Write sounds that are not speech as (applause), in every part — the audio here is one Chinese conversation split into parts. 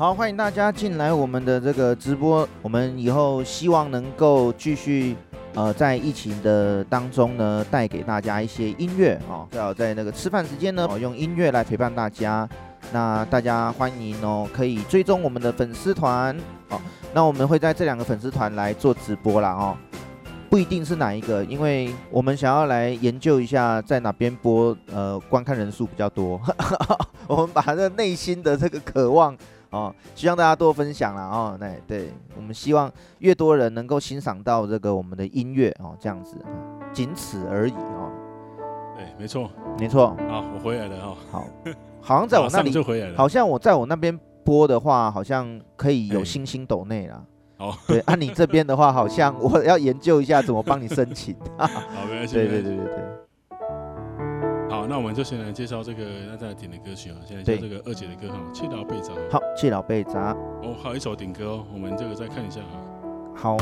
好，欢迎大家进来我们的这个直播。我们以后希望能够继续呃，在疫情的当中呢，带给大家一些音乐哦，最好在那个吃饭时间呢，哦，用音乐来陪伴大家。那大家欢迎哦，可以追踪我们的粉丝团哦。那我们会在这两个粉丝团来做直播啦哦。不一定是哪一个，因为我们想要来研究一下在哪边播，呃，观看人数比较多。(laughs) 我们把这内心的这个渴望，哦，希望大家多分享啦哦。那对，我们希望越多人能够欣赏到这个我们的音乐哦，这样子，仅此而已哦。对，没错，没错。啊，我回来了哦。好，好像在我那里就回来了。好像我在我那边播的话，好像可以有星星抖内啦。哦，对，按、啊、你这边的话，好像我要研究一下怎么帮你申请。(laughs) 好，没关系。对对对对对。好，那我们就先来介绍这个那在点的歌曲啊，现在就这个二姐的歌哈，《气老被砸》。好，《气老被砸》。哦，还有一首点歌哦，我们这个再看一下啊。好。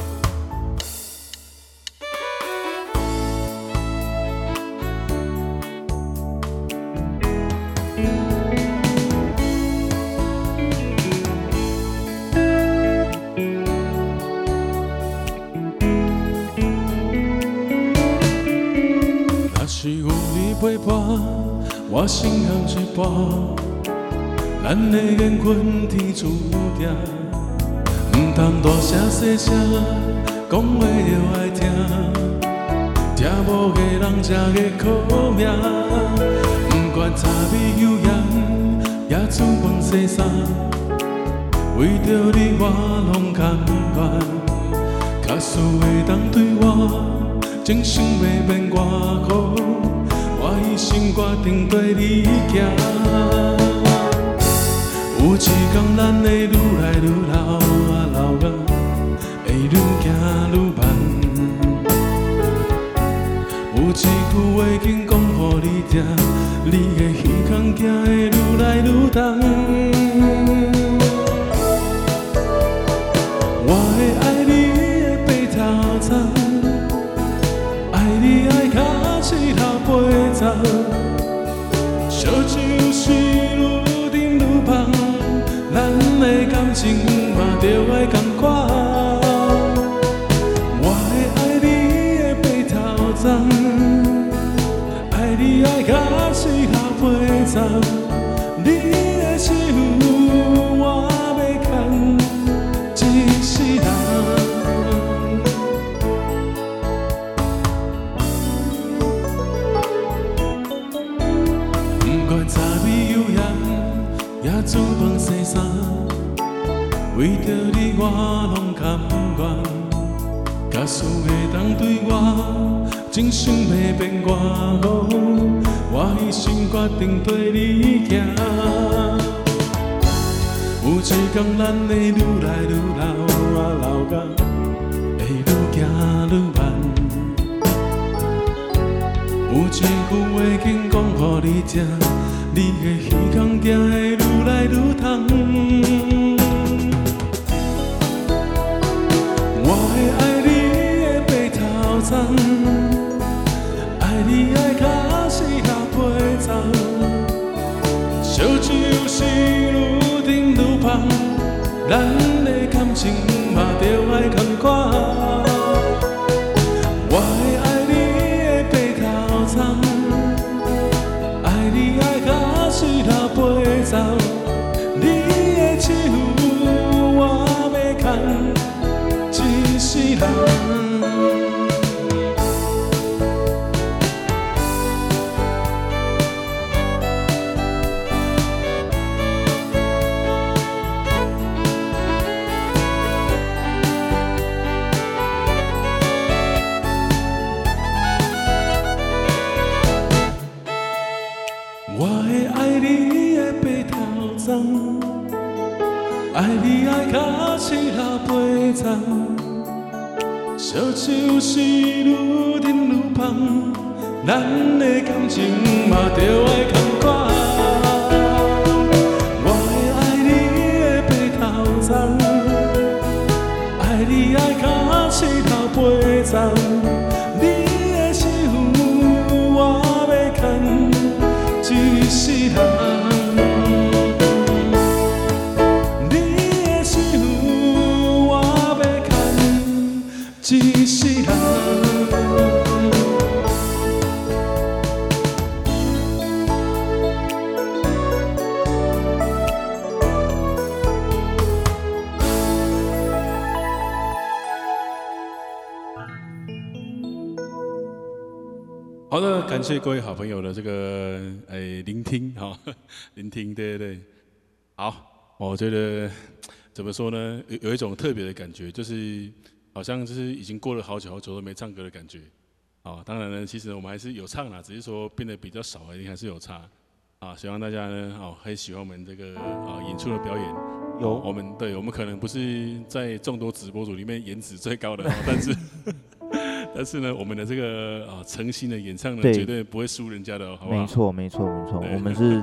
陪伴我心坎一半，咱的缘分天注定，唔通大声细声讲话着爱听，听无个人才会苦命。不管柴米油盐，也煮饭洗衫，为着你我拢甘愿，假使会当对我，真心要变外乎。我已经决定对你行，有一天咱会愈来愈老啊，老啊会愈行愈慢。有一句话紧讲予你听，你的耳孔行会愈来愈重。我会爱你的白头鬃，爱你爱到七老八。烧酒是愈饮愈芳，咱的感情嘛着爱同款。我会爱你的白头鬃，爱你爱到七老八十，为着你我拢甘愿。假使会当对我，真心要变外乎，我已心决定对你行。有一天咱会愈来愈老啊，老甲会愈行愈慢。有一句话紧讲予你听。你的耳孔行会愈来愈痛，着静各位好朋友的这个诶、欸、聆听哈，聆听，对 (laughs) 对。对，好，我觉得怎么说呢，有有一种特别的感觉，就是好像就是已经过了好久好久都没唱歌的感觉，啊，当然呢，其实我们还是有唱啦，只是说变得比较少而已，还是有差，啊，希望大家呢，哦，很喜欢我们这个啊演出的表演，有，我们对我们可能不是在众多直播主里面颜值最高的，但是。但是呢，我们的这个啊诚心的演唱呢，绝对不会输人家的，好不好？没错，没错，没错。我们是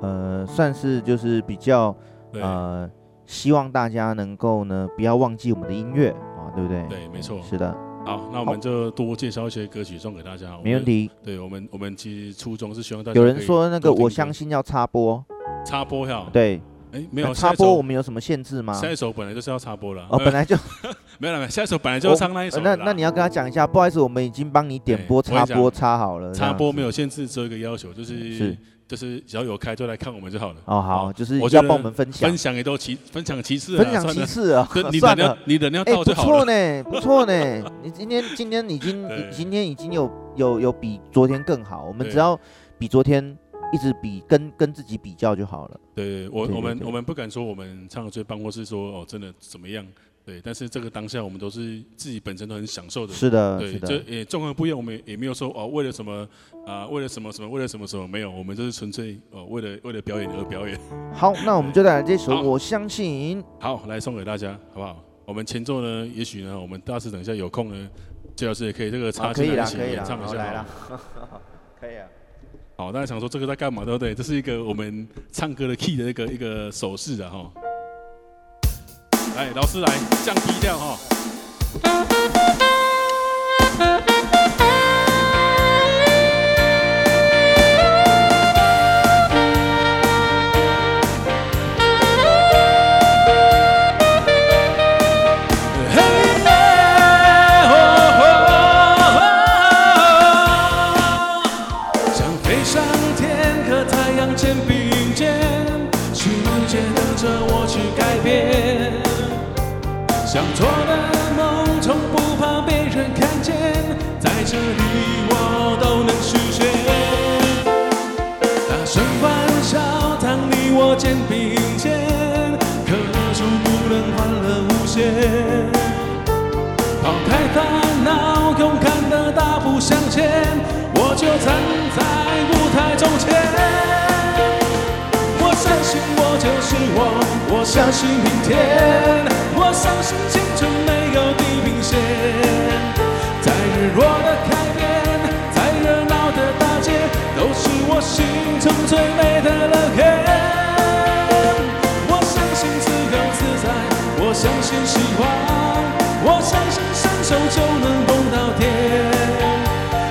呃，算是就是比较呃，希望大家能够呢，不要忘记我们的音乐啊，对不对？对，没错。是的。好，那我们就多介绍一些歌曲送给大家。没问题。对我们，我们其实初衷是希望大家。有人说那个，我相信要插播。插播呀？对。哎，没有插播，我们有什么限制吗？下一首本来就是要插播了。哦，本来就 (laughs) 没有了，下一首本来就要唱那一首。那那你要跟他讲一下，不好意思，我们已经帮你点播插播插好了。插播没有限制，只有一个要求，就是是就是只要有开就来看我们就好了。哦，好，就是我要帮我们分享，分享也都其分享其次，分享其次啊。(laughs) (laughs) 你人要你人要到就好了。不错呢，不错呢。你今天今天已经今天已经有有有比昨天更好，我们只要比昨天。一直比跟跟自己比较就好了。对，我我们我们不敢说我们唱的最棒，或是说哦真的怎么样。对，但是这个当下我们都是自己本身都很享受的。是的，对，这也状况不一样，我们也没有说哦为了什么啊，为了什么什么，为了什么什么没有，我们就是纯粹哦为了为了表演而表演。好，那我们就来这首《我相信》。好，来送给大家，好不好？我们前奏呢，也许呢，我们大师等一下有空呢，最老师也可以这个插进来一起演唱一下。来了，(laughs) 可以啊。好，大家想说这个在干嘛，对不对？这是一个我们唱歌的 key 的一个一个手势啊，哈。来，老师来降低调哈。这里我都能实现，大声欢笑，当你我肩并肩，可就不能欢乐无限。抛开烦恼，勇敢的大步向前，我就站在舞台中间。我相信我就是我，我相信明天，我相信青春没有地平线。弱的开变，在热闹的大街，都是我心中最美的乐园。我相信自由自在，我相信希望，我相信伸手就能碰到天。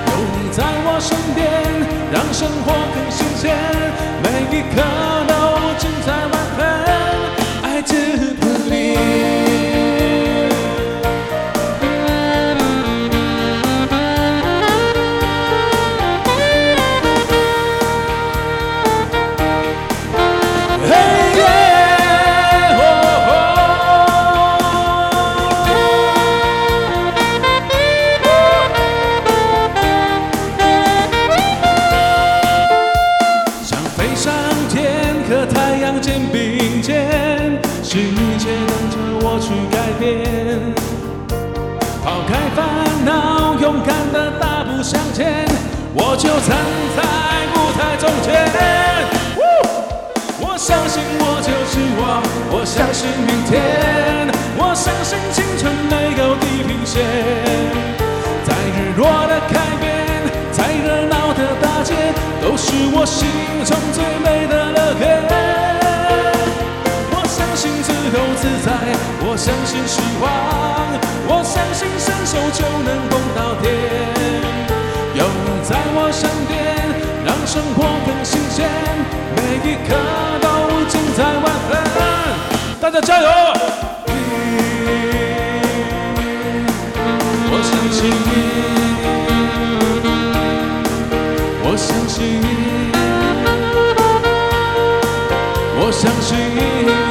有你在我身边，让生活更新鲜，每一刻。向前，我就站在舞台中间。我相信我就是我，我相信明天，我相信青春没有地平线。在日落的海边，在热闹的大街，都是我心中最美的乐园。我相信自由自在，我相信希望，我相信伸手就能碰到天。在我身边，让生活更新鲜，每一刻都精彩万分。大家加油！我相信你，我相信，我相信。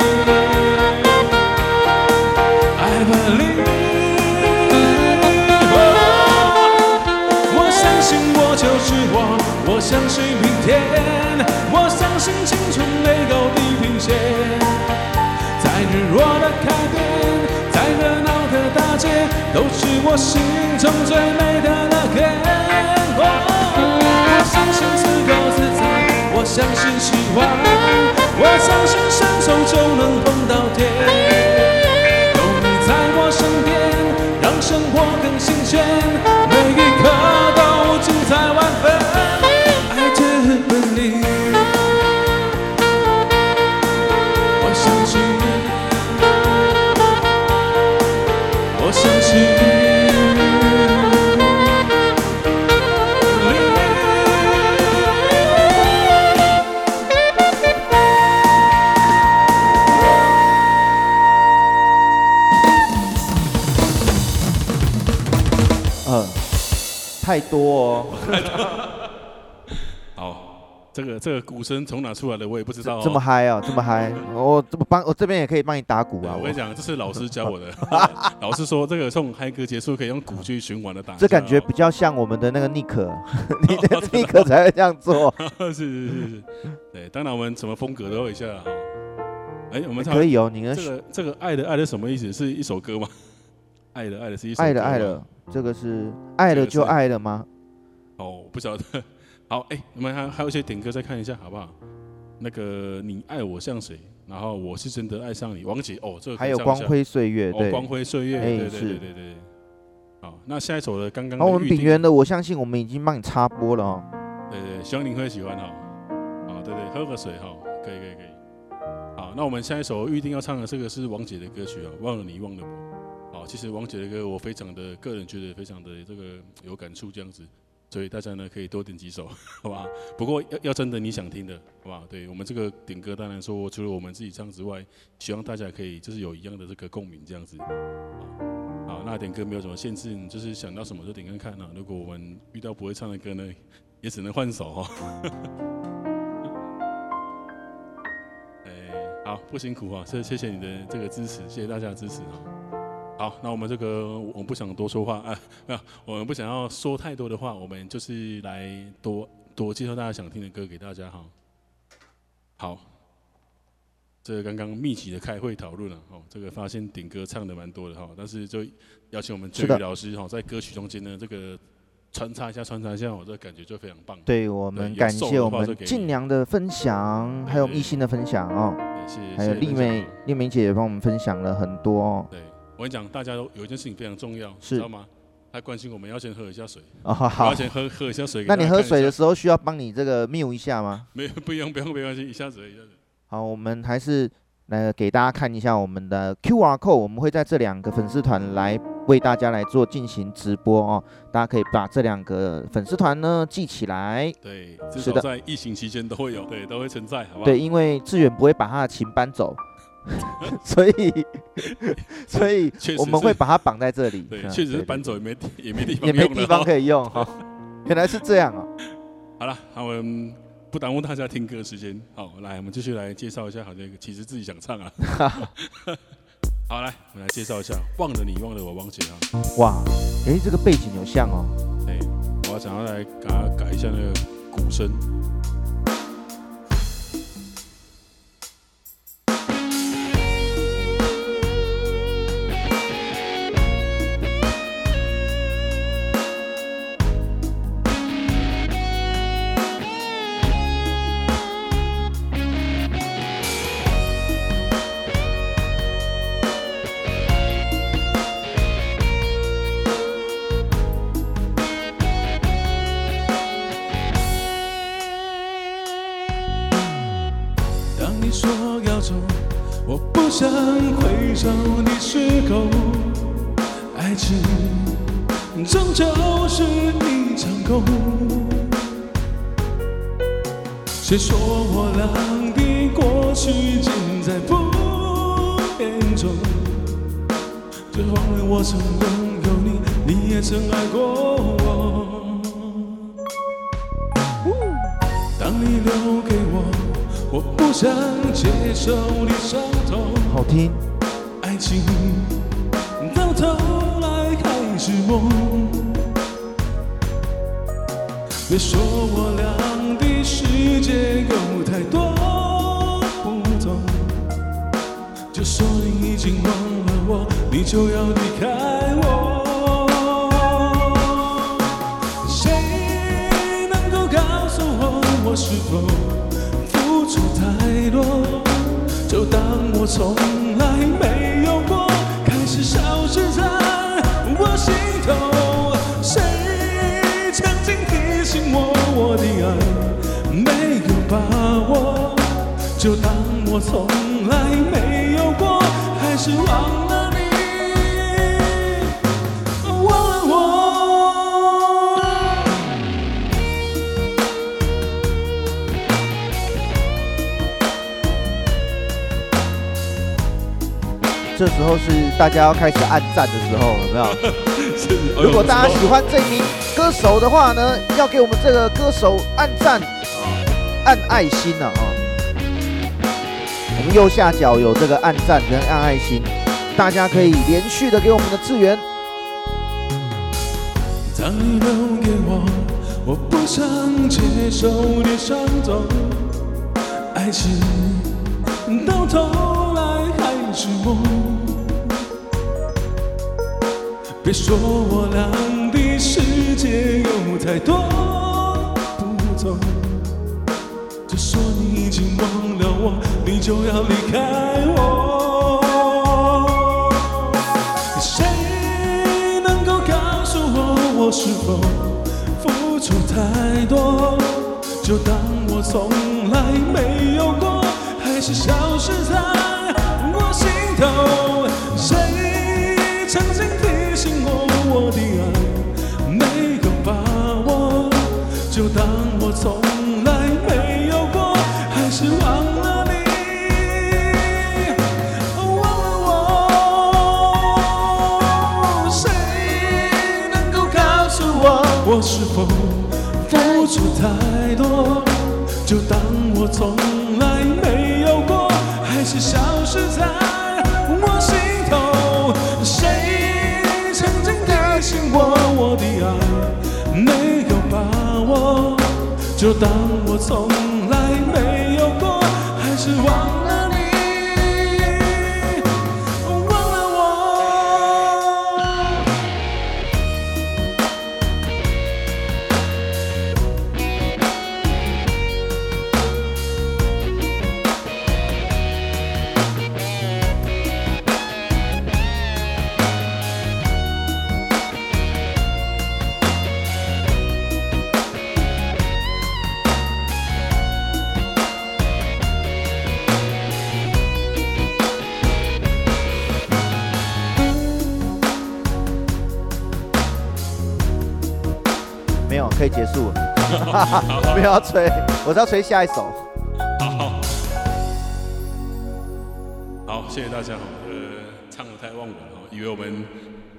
我心中最美的那个天空。我相信自由自在，我相信希望，我相信伸手就能碰太多哦！(laughs) 好，这个这个鼓声从哪出来的我也不知道、哦。这么嗨啊，这么嗨！我这么帮，我这边也可以帮你打鼓啊！我跟你讲，这是老师教我的。(laughs) 老师说，这个从嗨歌结束可以用鼓去循环的打。这感觉比较像我们的那个尼克，(laughs) 你的尼克才会这样做。是是是是，对，当然我们什么风格都有一下哈。哎，我们可以哦，你的这个这个爱的爱的什么意思？是一首歌吗？爱了爱了是一首爱了爱了。这个是爱了就爱了吗？哦，不晓得。好，哎、欸，我们还还有一些点歌，再看一下好不好？那个你爱我像谁？然后我是真的爱上你，王姐。哦，这个还有光辉岁月，对，哦、光辉岁月，欸、对对对对对对。好，那下一首的刚刚。好，我们炳源的，我相信我们已经帮你插播了哦。对对，希望您会喜欢哈。好，对对，喝个水哈，可以可以可以。好，那我们下一首预定要唱的这个是王杰的歌曲啊，忘了你忘了我。其实王杰的歌我非常的个人觉得非常的这个有感触这样子，所以大家呢可以多点几首，(laughs) 好吧？不过要要真的你想听的，好吧？对我们这个点歌当然说除了我们自己唱之外，希望大家可以就是有一样的这个共鸣这样子。好，那点歌没有什么限制，你就是想到什么就点看看啊。如果我们遇到不会唱的歌呢，也只能换手哈。(laughs) 哎，好，不辛苦哈，谢谢谢你的这个支持，谢谢大家的支持啊。好，那我们这个我们不想多说话啊，没有，我们不想要说太多的话，我们就是来多多介绍大家想听的歌给大家哈。好，这个刚刚密集的开会讨论了哦，这个发现顶歌唱的蛮多的哈，但是就邀请我们哲宇老师哈，在歌曲中间呢这个穿插一下穿插一下，我这感觉就非常棒。对，我们感谢我们静良的分享，还有艺兴的分享哦，谢谢，还有丽美丽美姐也帮我们分享了很多哦。对。我跟你讲，大家都有一件事情非常重要，是知道吗？他关心我们要先喝一下水。哦，好。要先喝喝一下水。那你喝水的时候需要帮你这个 mute 一下吗？没有，不用，不用，没关系，一下子，一下子。好，我们还是来给大家看一下我们的 QR code，我们会在这两个粉丝团来为大家来做进行直播哦。大家可以把这两个粉丝团呢记起来。对，至少在疫情期间都会有，对，都会存在，好不好？对，因为志远不会把他的琴搬走。(laughs) 所以，(laughs) 所以我们会把它绑在这里。对，确实是搬走也没 (laughs) 也没地方也没地方可以用哈。原来是这样啊。好了，那我们不耽误大家听歌时间。好，来，我们继续来介绍一下。好，这个其实自己想唱啊。好，来，我们来介绍一下。忘了你，忘了我，忘记啊。哇，哎，这个背景有像哦。哎，我要想要来给他改一下那个鼓声。谁说我俩的过去尽在不言中？却忘了我曾拥有你，你也曾爱过我。当你留给我，我不想接受的伤痛。好听。爱情是梦别说我俩的世界有太多不同就说你已经忘了我你就要离开我。谁能够告诉我我是否付出太多？就当我从来没我，的爱没有把握？就当我从来没有过，还是忘了。这时候是大家要开始按赞的时候，有没有？(laughs) 如果大家喜欢这名歌手的话呢，要给我们这个歌手按赞，按爱心啊！啊，我们右下角有这个按赞跟按爱心，大家可以连续的给我们的资源。当你留给我，我不想接受的伤痛，爱情到头来还是梦。别说我俩的世界有太多不同，就说你已经忘了我，你就要离开我。谁能够告诉我，我是否付出太多？就当我从来没有过，还是消失在我心头。谁我从来没有过，还是忘了你，忘了我。谁能够告诉我，我是否付出太多？就当我从就当我从来没有过，还是忘了。不要吹，我是要吹下一首。好，好，谢谢大家。呃，唱的太忘我了，以为我们，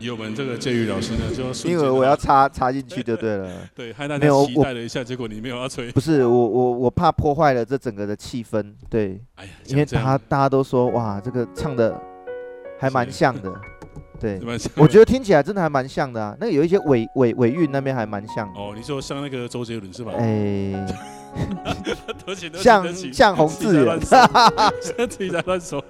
以为我们这个介宇老师呢，就要因为我要插插进去就对了。对，(laughs) 害大家期待了一下，结果你没有要吹。不是我我我怕破坏了这整个的气氛。对，哎呀，因为大家大家都说哇，这个唱的还蛮像的。对，我觉得听起来真的还蛮像的啊。那个有一些尾尾尾韵那边还蛮像。哦，你说像那个周杰伦是吧？哎，(laughs) 像像洪志远，(laughs) 自己在乱说。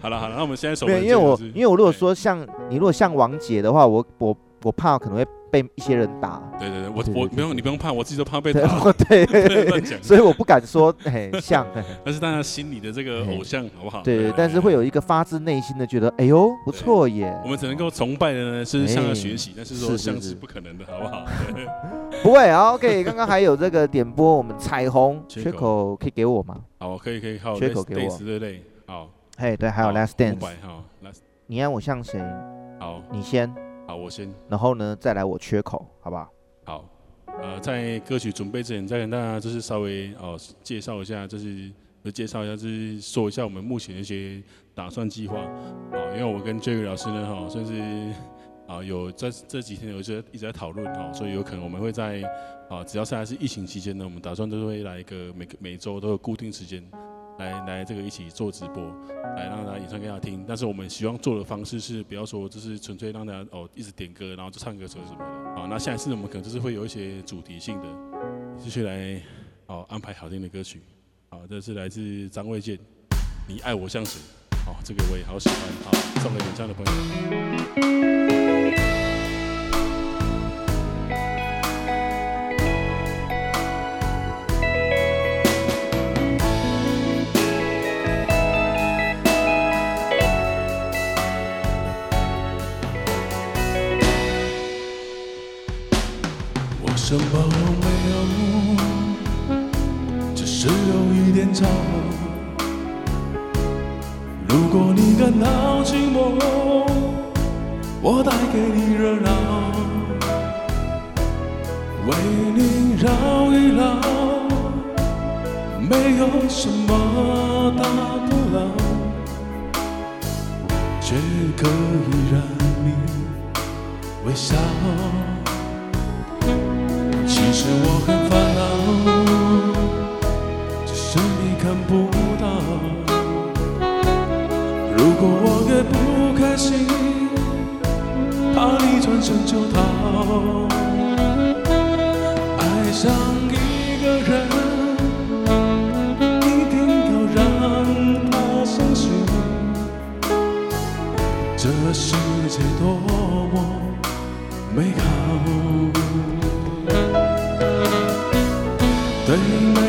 好了好了，那我们现在手。对。因为我因为我如果说像你如果像王杰的话，我我我怕可能会。被一些人打，对对对，我我不用你不用怕，我自己都怕被打，对，(laughs) 所以我不敢说很 (laughs) 像，但是大家心里的这个偶像好不好？对，但是会有一个发自内心的觉得，哎呦不错耶。我们只能够崇拜的呢是向他学习，但是说像是不可能的，好不好？(laughs) 不会，OK。刚刚还有这个点播，我们彩虹缺口。可以给我吗？好，可以可以，好，缺口给我，对对，好，嘿，对，还有 Last Dance，你爱我像谁？好，你先。好，我先，然后呢，再来我缺口，好不好？好，呃，在歌曲准备之前，再跟大家就是稍微哦介绍一下，就是介绍一下，就是说一下我们目前的一些打算计划。啊，因为我跟 Jerry 老师呢，哈，算是啊有在这几天有一直一直在讨论哈，所以有可能我们会在啊，只要现在是疫情期间呢，我们打算都会来一个每个每周都有固定时间。来来，这个一起做直播，来让大家演唱给大家听。但是我们希望做的方式是，不要说就是纯粹让大家哦一直点歌，然后就唱歌什么什么的。好，那下一次我们可能就是会有一些主题性的，继续来哦安排好听的歌曲。好，这是来自张卫健，《你爱我像谁》。好，这个我也好喜欢。好，送给演唱的朋友。没有什么大不了，却可以让你微笑。其实我很烦恼，只是你看不到。如果我越不开心，怕你转身就逃。爱上对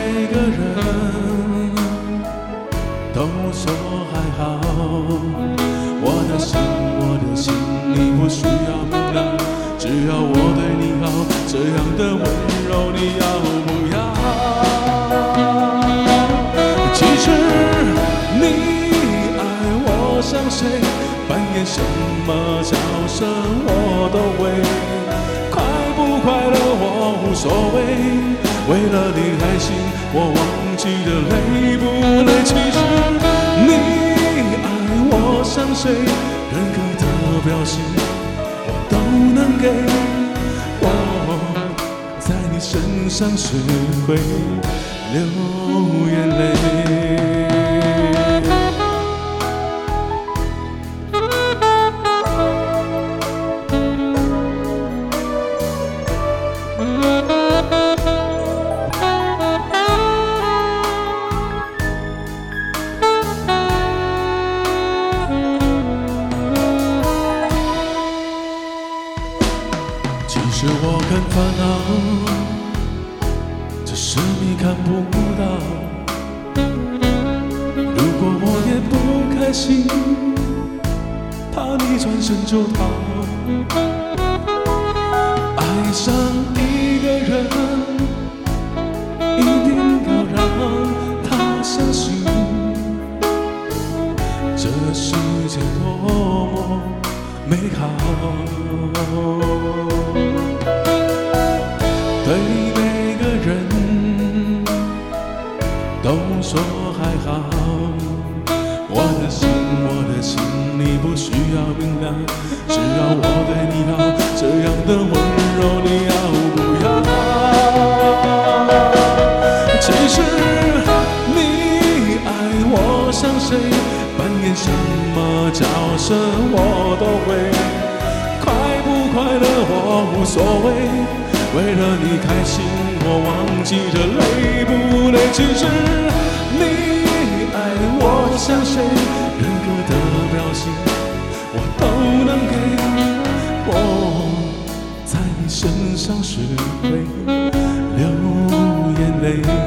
上学会流眼泪。像谁任何的表情，我都能给。我在你身上学会流眼泪。